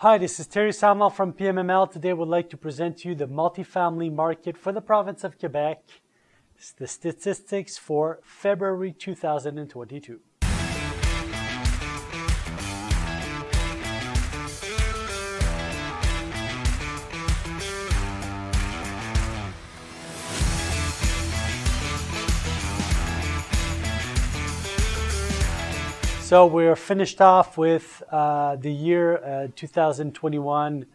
Hi, this is Terry Samuel from PMML. Today, we'd like to present to you the multifamily market for the province of Quebec, the statistics for February 2022. So we're finished off with uh, the year uh, 2021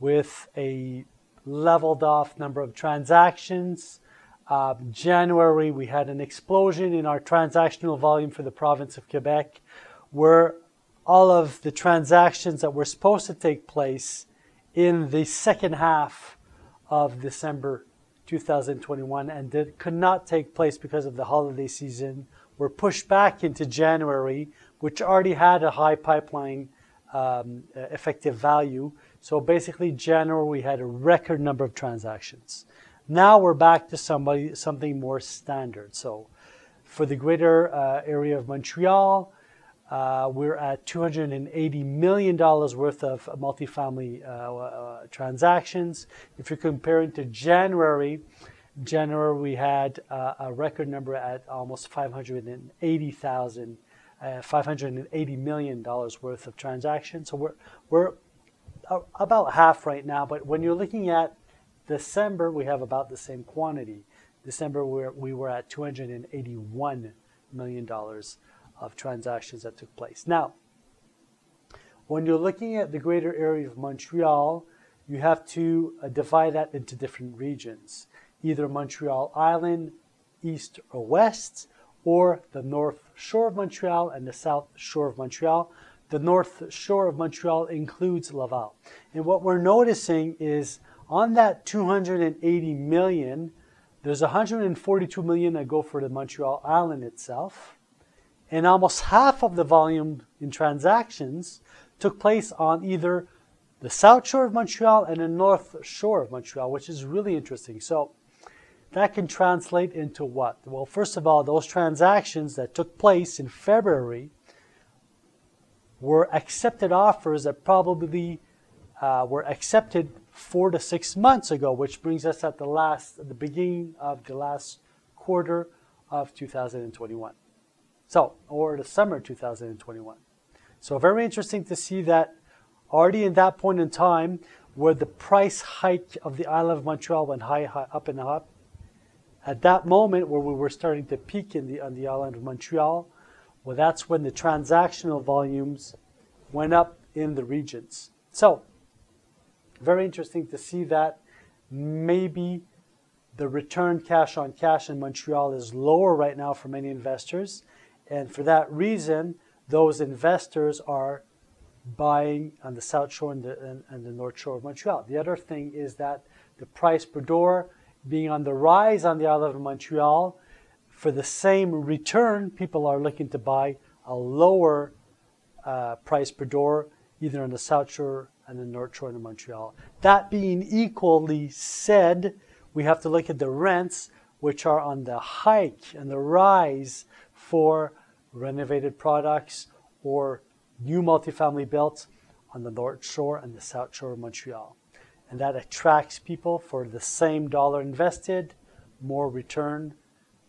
with a leveled off number of transactions. Uh, January, we had an explosion in our transactional volume for the province of Quebec, where all of the transactions that were supposed to take place in the second half of December 2021 and that could not take place because of the holiday season were pushed back into January which already had a high pipeline um, effective value. So basically, January we had a record number of transactions. Now we're back to somebody something more standard. So for the greater uh, area of Montreal, uh, we're at $280 million worth of multifamily uh, uh, transactions. If you're comparing to January, January we had uh, a record number at almost 580,000 uh, $580 million worth of transactions. So we're, we're about half right now, but when you're looking at December, we have about the same quantity. December, we're, we were at $281 million of transactions that took place. Now, when you're looking at the greater area of Montreal, you have to uh, divide that into different regions, either Montreal Island, east or west, or the north shore of Montreal and the south shore of Montreal. The north shore of Montreal includes Laval. And what we're noticing is on that 280 million, there's 142 million that go for the Montreal Island itself. And almost half of the volume in transactions took place on either the south shore of Montreal and the north shore of Montreal, which is really interesting. So that can translate into what? Well, first of all, those transactions that took place in February were accepted offers that probably uh, were accepted four to six months ago, which brings us at the last, the beginning of the last quarter of 2021. So, or the summer 2021. So, very interesting to see that already in that point in time, where the price hike of the island of Montreal went high, high up and up, at that moment, where we were starting to peak in the, on the island of Montreal, well, that's when the transactional volumes went up in the regions. So, very interesting to see that maybe the return cash on cash in Montreal is lower right now for many investors. And for that reason, those investors are buying on the South Shore and the, and, and the North Shore of Montreal. The other thing is that the price per door being on the rise on the island of Montreal, for the same return, people are looking to buy a lower uh, price per door, either on the South Shore and the North Shore of Montreal. That being equally said, we have to look at the rents, which are on the hike and the rise for renovated products or new multifamily built on the North Shore and the South Shore of Montreal and that attracts people for the same dollar invested, more return,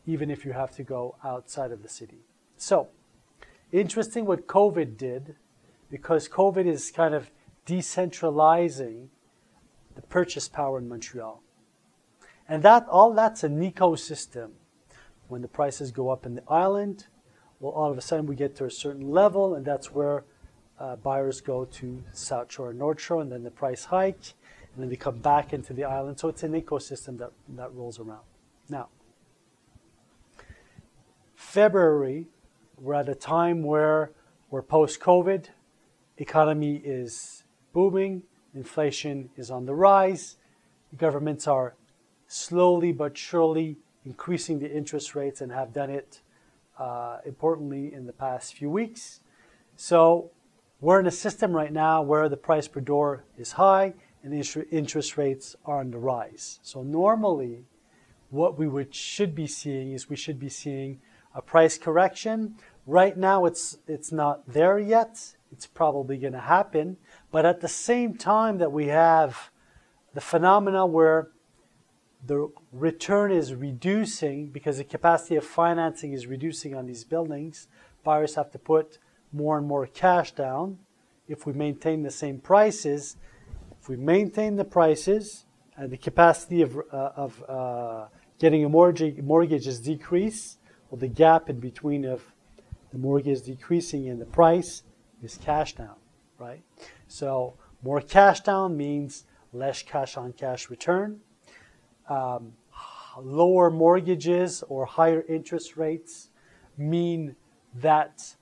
even if you have to go outside of the city. So, interesting what COVID did, because COVID is kind of decentralizing the purchase power in Montreal. And that all that's an ecosystem. When the prices go up in the island, well, all of a sudden we get to a certain level, and that's where uh, buyers go to South Shore and North Shore, and then the price hike and then they come back into the island. So it's an ecosystem that, that rolls around. Now, February, we're at a time where we're post COVID, economy is booming, inflation is on the rise, governments are slowly but surely increasing the interest rates and have done it uh, importantly in the past few weeks. So we're in a system right now where the price per door is high and interest rates are on the rise. So normally, what we would should be seeing is we should be seeing a price correction. Right now, it's it's not there yet. It's probably going to happen, But at the same time that we have the phenomena where the return is reducing because the capacity of financing is reducing on these buildings, buyers have to put more and more cash down. If we maintain the same prices, if we maintain the prices and the capacity of, uh, of uh, getting a mortgage, mortgage is decreased, well, the gap in between of the mortgage decreasing and the price is cash down, right? So more cash down means less cash on cash return. Um, lower mortgages or higher interest rates mean that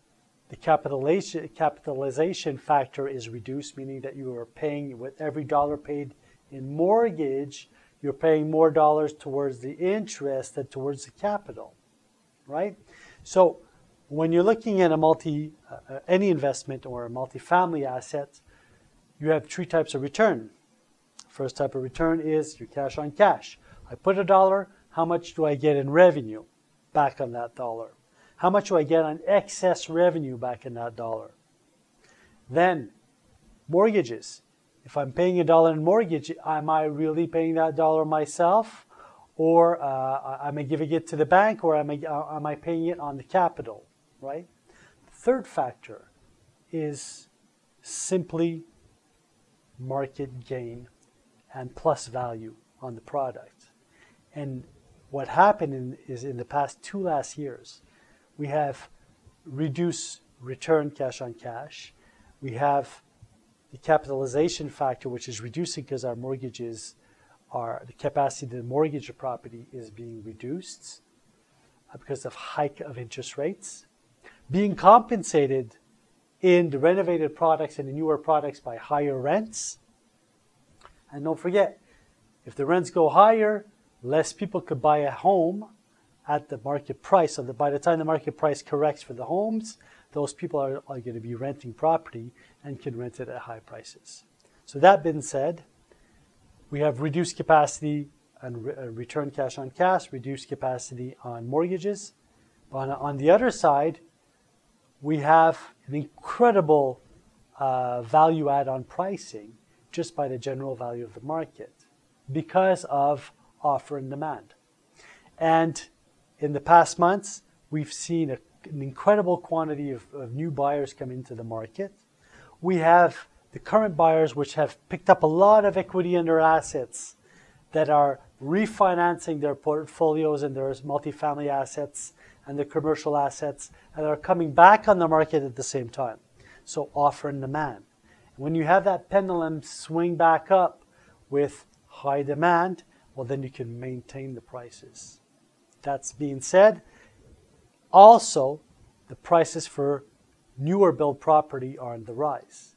the capitalization, factor is reduced, meaning that you are paying with every dollar paid in mortgage, you're paying more dollars towards the interest than towards the capital, right? So when you're looking at a multi, uh, any investment or a multifamily asset, you have three types of return. First type of return is your cash on cash. I put a dollar, how much do I get in revenue back on that dollar? How much do I get on excess revenue back in that dollar? Then, mortgages. If I'm paying a dollar in mortgage, am I really paying that dollar myself? Or uh, am I giving it to the bank or am I, uh, am I paying it on the capital, right? Third factor is simply market gain and plus value on the product. And what happened in, is in the past two last years, we have reduced return cash on cash. We have the capitalization factor, which is reducing because our mortgages are the capacity to mortgage a property is being reduced uh, because of hike of interest rates, being compensated in the renovated products and the newer products by higher rents. And don't forget, if the rents go higher, less people could buy a home at the market price. So that by the time the market price corrects for the homes, those people are, are going to be renting property and can rent it at high prices. So that being said, we have reduced capacity and re- uh, return cash on cash, reduced capacity on mortgages. On, on the other side, we have an incredible uh, value add on pricing just by the general value of the market because of offer and demand. And in the past months, we've seen a, an incredible quantity of, of new buyers come into the market. We have the current buyers, which have picked up a lot of equity in their assets that are refinancing their portfolios and their multifamily assets and their commercial assets and are coming back on the market at the same time. So offer and demand. When you have that pendulum swing back up with high demand, well, then you can maintain the prices. That's being said, also the prices for newer build property are on the rise.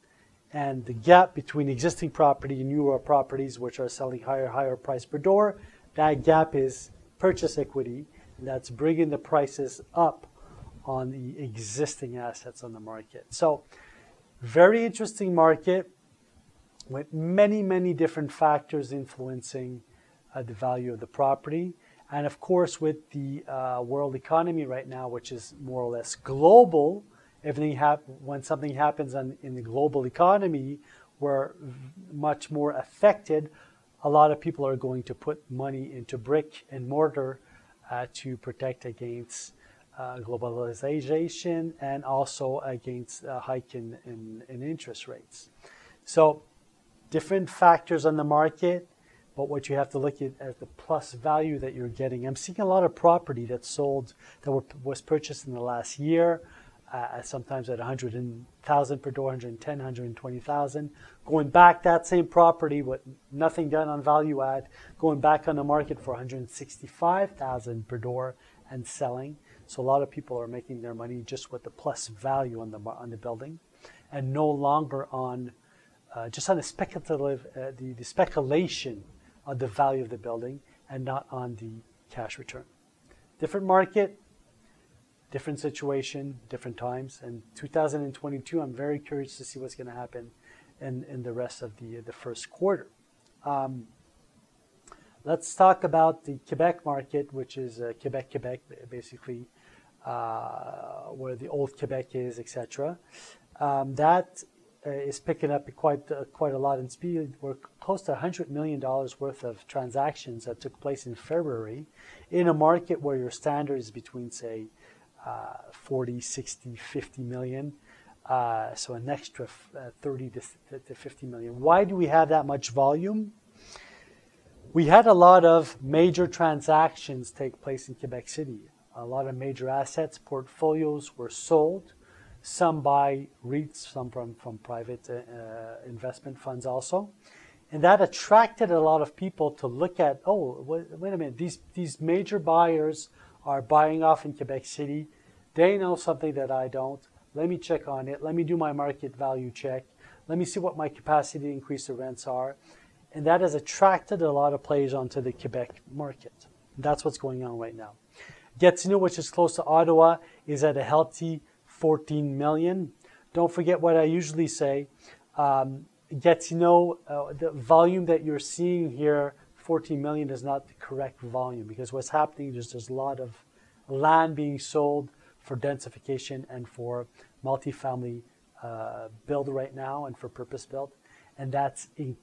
And the gap between existing property and newer properties, which are selling higher, higher price per door, that gap is purchase equity, and that's bringing the prices up on the existing assets on the market. So very interesting market with many, many different factors influencing uh, the value of the property. And of course, with the uh, world economy right now, which is more or less global, everything hap- when something happens on, in the global economy, we're much more affected. A lot of people are going to put money into brick and mortar uh, to protect against uh, globalization and also against a hike in, in, in, interest rates. So, different factors on the market, but what you have to look at as the plus value that you're getting. I'm seeing a lot of property that's sold that were, was purchased in the last year. Uh, sometimes at 100,000 per door, 110, 120,000. Going back that same property with nothing done on value add, going back on the market for 165,000 per door and selling. So a lot of people are making their money just with the plus value on the on the building, and no longer on uh, just on the speculative uh, the, the speculation of the value of the building and not on the cash return. Different market, different situation, different times. And 2022, I'm very curious to see what's going to happen in, in the rest of the, the first quarter. Um, let's talk about the Quebec market, which is uh, Quebec, Quebec, basically uh, where the old Quebec is, etc. Um, that is picking up quite uh, quite a lot in speed. We're close to 100 million dollars worth of transactions that took place in February, in a market where your standard is between say uh, 40, 60, 50 million. Uh, so an extra f- uh, 30 to, to 50 million. Why do we have that much volume? We had a lot of major transactions take place in Quebec City. A lot of major assets, portfolios were sold some buy REITs, some from, from private uh, uh, investment funds also. And that attracted a lot of people to look at, oh, wait, wait a minute, these, these major buyers are buying off in Quebec City. They know something that I don't. Let me check on it. Let me do my market value check. Let me see what my capacity to increase the rents are. And that has attracted a lot of players onto the Quebec market. That's what's going on right now. Gatineau, which is close to Ottawa, is at a healthy 14 million. Don't forget what I usually say. Um, Gatineau, uh, the volume that you're seeing here, 14 million, is not the correct volume because what's happening is there's a lot of land being sold for densification and for multifamily uh, build right now and for purpose built. And that's in,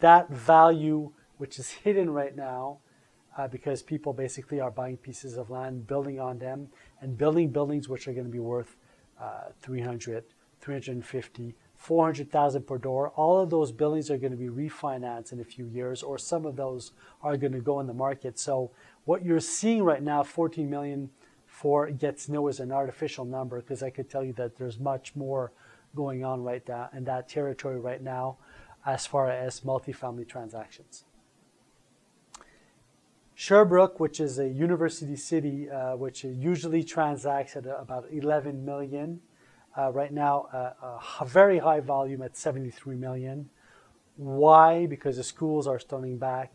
that value, which is hidden right now, uh, because people basically are buying pieces of land, building on them, and building buildings which are going to be worth uh, 300, 350, 400,000 per door. All of those buildings are going to be refinanced in a few years, or some of those are going to go in the market. So what you're seeing right now, 14 million for gets Gatineau is an artificial number because I could tell you that there's much more going on right now in that territory right now as far as multifamily transactions. Sherbrooke, which is a university city, uh, which usually transacts at about 11 million. Uh, right now, uh, a very high volume at 73 million. Why? Because the schools are starting back,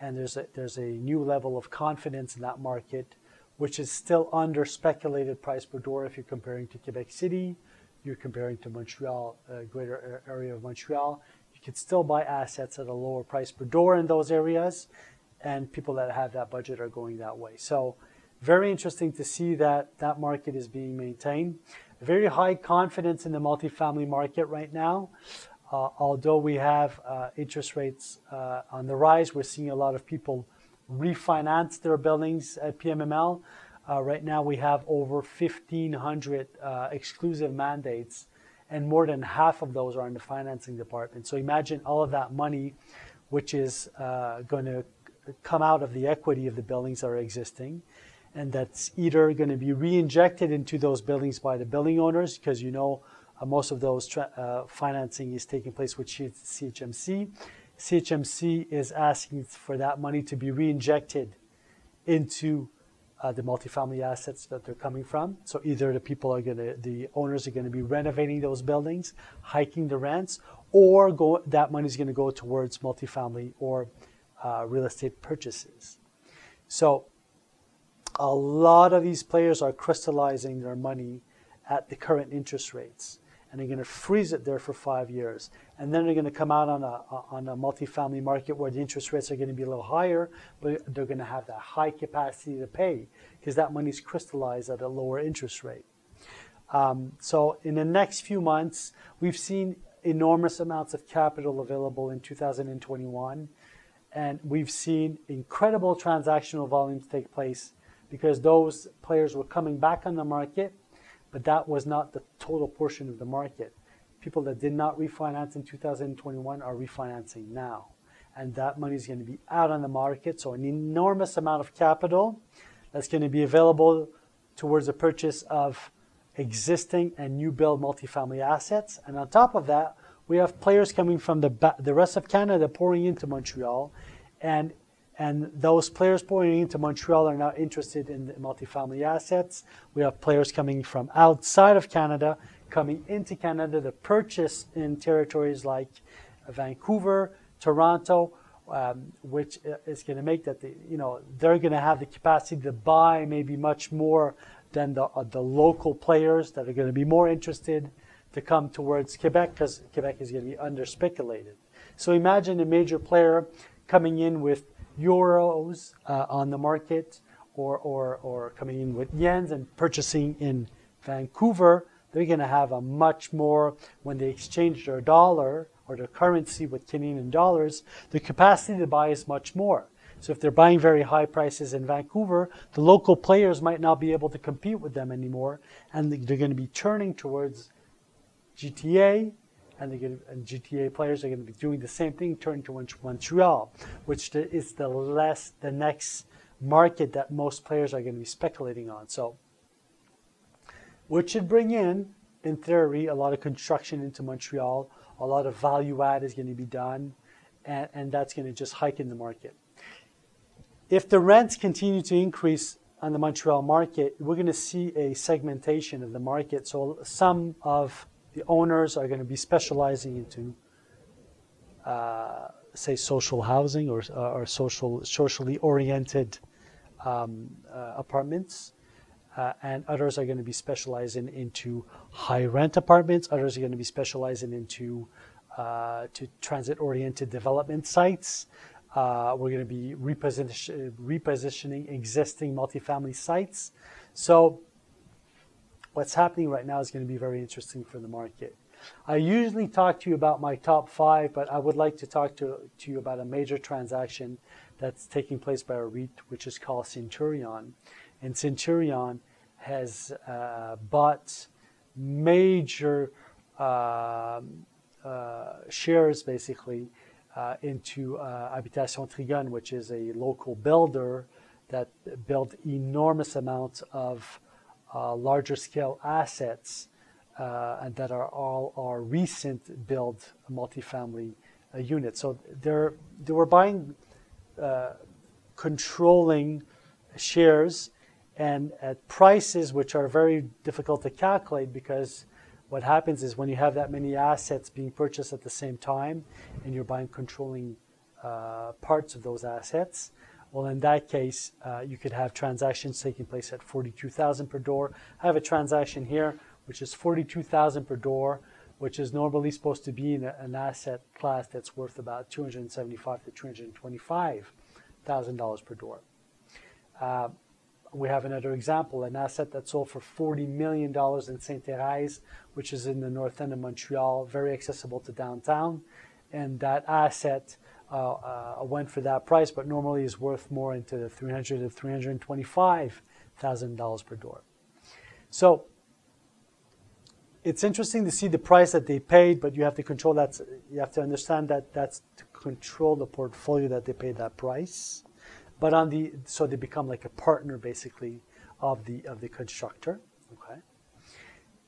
and there's a, there's a new level of confidence in that market, which is still under speculated price per door if you're comparing to Quebec City, you're comparing to Montreal, uh, greater area of Montreal. You can still buy assets at a lower price per door in those areas and people that have that budget are going that way. So very interesting to see that that market is being maintained. Very high confidence in the multifamily market right now. Uh, although we have uh, interest rates uh, on the rise, we're seeing a lot of people refinance their buildings at PMML. Uh, right now, we have over 1,500 uh, exclusive mandates, and more than half of those are in the financing department. So imagine all of that money, which is uh, going to come out of the equity of the buildings that are existing. And that's either going to be re-injected into those buildings by the building owners, because you know uh, most of those tra- uh, financing is taking place with CHMC. CHMC is asking for that money to be re-injected into uh, the multifamily assets that they're coming from. So either the people are going to, the owners are going to be renovating those buildings, hiking the rents, or go, that money is going to go towards multifamily or uh, real estate purchases. So a lot of these players are crystallizing their money at the current interest rates and they're going to freeze it there for five years. And then they're going to come out on a, on a multifamily market where the interest rates are going to be a little higher, but they're going to have that high capacity to pay because that money is crystallized at a lower interest rate. Um, so in the next few months, we've seen enormous amounts of capital available in 2021 and we've seen incredible transactional volumes take place because those players were coming back on the market, but that was not the total portion of the market. People that did not refinance in 2021 are refinancing now. And that money is going to be out on the market. So, an enormous amount of capital that's going to be available towards the purchase of existing and new build multifamily assets. And on top of that, we have players coming from the, the rest of Canada pouring into Montreal, and and those players pouring into Montreal are now interested in the multifamily assets. We have players coming from outside of Canada coming into Canada to purchase in territories like Vancouver, Toronto, um, which is going to make that the, you know they're going to have the capacity to buy maybe much more than the uh, the local players that are going to be more interested to come towards Quebec because Quebec is going to be under speculated. So imagine a major player coming in with euros uh, on the market or, or, or coming in with yens and purchasing in Vancouver they're going to have a much more, when they exchange their dollar or their currency with Canadian dollars, the capacity to buy is much more. So if they're buying very high prices in Vancouver, the local players might not be able to compete with them anymore, and they're going to be turning towards GTA, and, to, and GTA players are going to be doing the same thing, turning to Montreal, which is the less the next market that most players are going to be speculating on. So, which should bring in, in theory, a lot of construction into Montreal, a lot of value add is going to be done, and, and that's going to just hike in the market. If the rents continue to increase on the Montreal market, we're going to see a segmentation of the market. So some of the owners are going to be specializing into, uh, say, social housing or, or social, socially oriented um, uh, apartments. Uh, and others are going to be specializing into high rent apartments. Others are going to be specializing into uh, to transit-oriented development sites. Uh, we're going to be reposition, repositioning existing multifamily sites. So what's happening right now is going to be very interesting for the market. I usually talk to you about my top five, but I would like to talk to, to you about a major transaction that's taking place by a REIT, which is called Centurion. And Centurion has uh, bought major uh, uh, shares, basically, uh, into uh, Habitation Trigone, which is a local builder that built enormous amounts of uh, larger scale assets and that are all our recent build multifamily units. So they're they were buying uh, controlling shares and at prices which are very difficult to calculate because what happens is when you have that many assets being purchased at the same time and you're buying controlling uh, parts of those assets, well, in that case, uh, you could have transactions taking place at 42,000 per door. I have a transaction here which is 42,000 per door, which is normally supposed to be in a, an asset class that's worth about 275 to 225 thousand dollars per door. Uh, we have another example, an asset that sold for $40 million in Sainte-Thérèse, which is in the north end of Montreal, very accessible to downtown. And that asset uh, uh, went for that price, but normally is worth more into the 300 to 325 thousand dollars per door. So it's interesting to see the price that they paid, but you have to control that. You have to understand that that's to control the portfolio that they paid that price. But on the so they become like a partner basically of the of the constructor. Okay.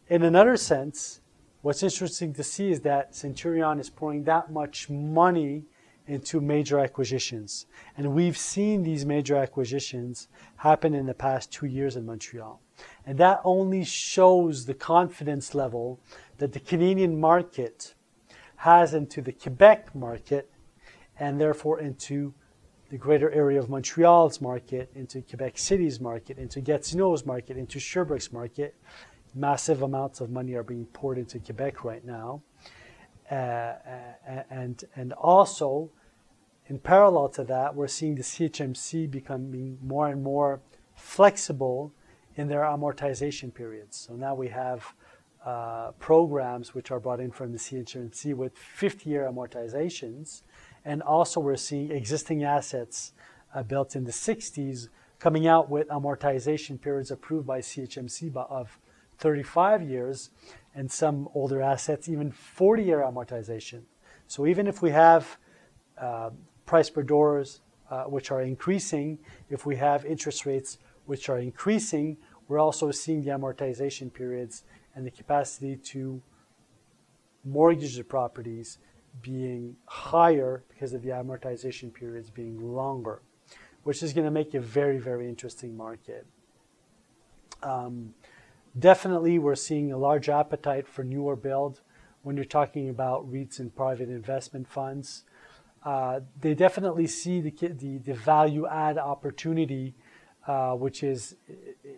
In another sense, what's interesting to see is that Centurion is pouring that much money into major acquisitions. And we've seen these major acquisitions happen in the past two years in Montreal. And that only shows the confidence level that the Canadian market has into the Quebec market and therefore into the greater area of Montreal's market, into Quebec City's market, into Gatineau's market, into Sherbrooke's market. Massive amounts of money are being poured into Quebec right now. Uh, uh and, and also, in parallel to that, we're seeing the CHMC becoming more and more flexible in their amortization periods. So now we have uh, programs which are brought in from the CHMC with 50-year amortizations, and also we're seeing existing assets uh, built in the 60s coming out with amortization periods approved by CHMC of 35 years, and some older assets even 40-year amortization. So even if we have uh, price per doors uh, which are increasing, if we have interest rates which are increasing, we're also seeing the amortization periods and the capacity to mortgage the properties being higher because of the amortization periods being longer, which is going to make a very, very interesting market. Um, definitely, we're seeing a large appetite for newer build when you're talking about REITs and private investment funds. Uh, they definitely see the, the, the value add opportunity, uh, which is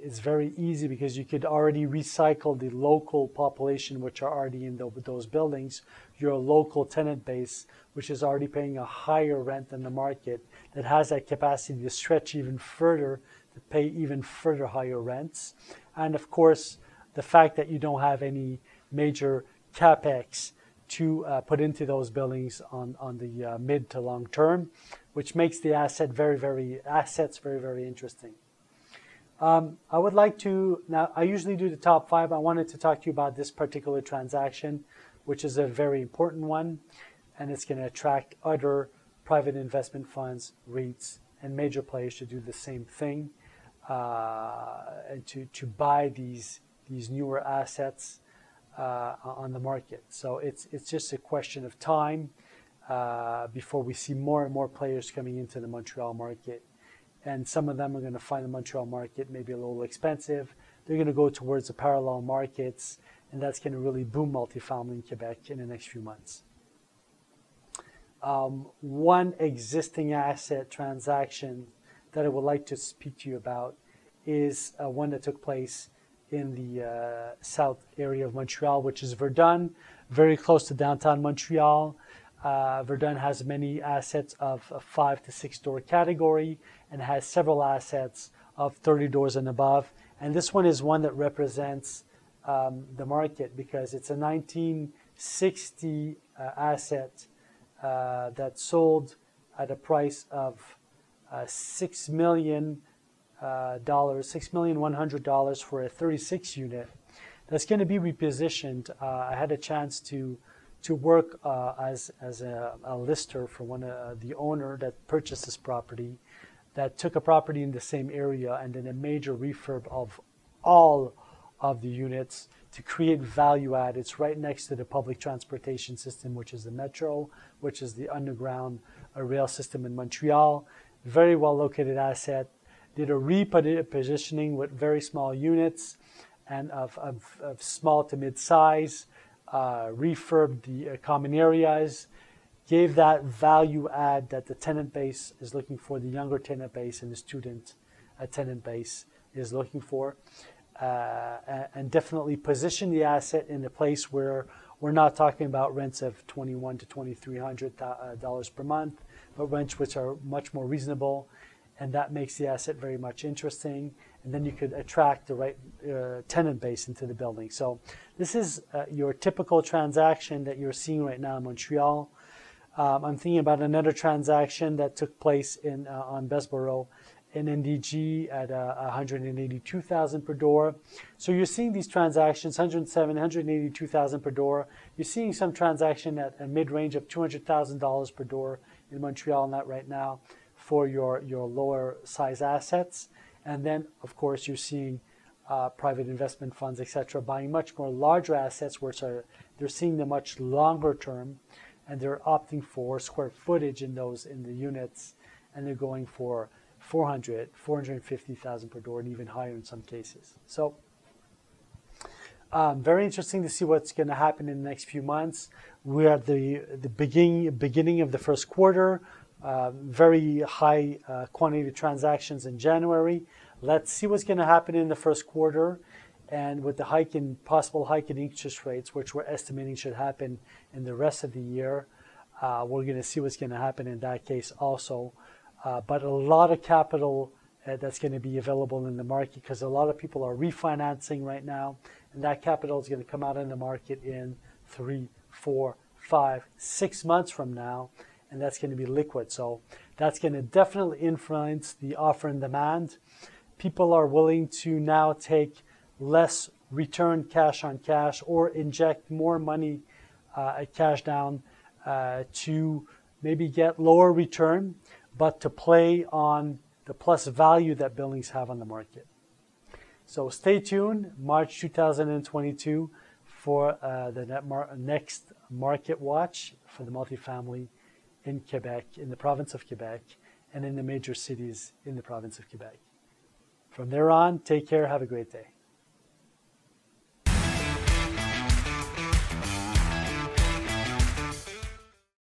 is very easy because you could already recycle the local population which are already in the, those buildings, your local tenant base, which is already paying a higher rent than the market, that has that capacity to stretch even further, to pay even further higher rents. And of course, the fact that you don't have any major capex to uh, put into those buildings on, on the uh, mid to long term, which makes the asset very, very assets very, very interesting. Um, I would like to now. I usually do the top five. I wanted to talk to you about this particular transaction, which is a very important one, and it's going to attract other private investment funds, REITs, and major players to do the same thing, to to buy these these newer assets uh, on the market. So it's it's just a question of time uh, before we see more and more players coming into the Montreal market, and some of them are going to find the Montreal market maybe a little expensive. They're going to go towards the parallel markets, and that's going to really boom multifamily in Quebec in the next few months. Um, one existing asset transaction that I would like to speak to you about is uh, one that took place in the uh, south area of Montreal, which is Verdun, very close to downtown Montreal. Uh, Verdun has many assets of a five to six door category and has several assets of 30 doors and above. And this one is one that represents um, the market because it's a 1960 uh, asset uh, that sold at a price of six million uh, dollars, six million one hundred dollars for a 36 unit. That's going to be repositioned. Uh, I had a chance to to work uh, as as a, a, lister for one of the owner that purchased this property, that took a property in the same area and then a major refurb of all of the units to create value add. It's right next to the public transportation system, which is the metro, which is the underground rail system in Montreal. Very well located asset did a repositioning with very small units and of, of, of small to mid size, uh, refurbed the uh, common areas, gave that value add that the tenant base is looking for, the younger tenant base and the student uh, tenant base is looking for, uh, and definitely position the asset in a place where we're not talking about rents of 21 to 2300 uh, dollars per month, but rents which are much more reasonable and that makes the asset very much interesting. And then you could attract the right uh, tenant base into the building. So this is uh, your typical transaction that you're seeing right now in Montreal. Um, I'm thinking about another transaction that took place in uh, on Bessborough in NDG at uh, 182,000 per door. So you're seeing these transactions, 107, 182,000 per door. You're seeing some transaction at a mid-range of $200,000 per door in Montreal, not right now for your, your lower size assets. And then, of course, you're seeing uh, private investment funds, et cetera, buying much more larger assets, which are they're seeing the much longer term, and they're opting for square footage in those in the units, and they're going for 400, 450,000 per door, and even higher in some cases. So. Um, very interesting to see what's going to happen in the next few months. We're at the the beginning beginning of the first quarter. Uh, very high uh, quantity of transactions in January. Let's see what's going to happen in the first quarter. And with the hike in possible hike in interest rates, which we're estimating should happen in the rest of the year, uh, we're going to see what's going to happen in that case also. Uh, but a lot of capital uh, that's going to be available in the market because a lot of people are refinancing right now, and that capital is going to come out in the market in three, four, five, six months from now and that's going to be liquid. So that's going to definitely influence the offer and demand. People are willing to now take less return cash on cash or inject more money uh, cash down uh, to maybe get lower return, but to play on the plus value that buildings have on the market. So stay tuned, March 2022 for uh, the next market watch for the multifamily in Quebec, in the province of Quebec, and in the major cities in the province of Quebec. From there on, take care, have a great day.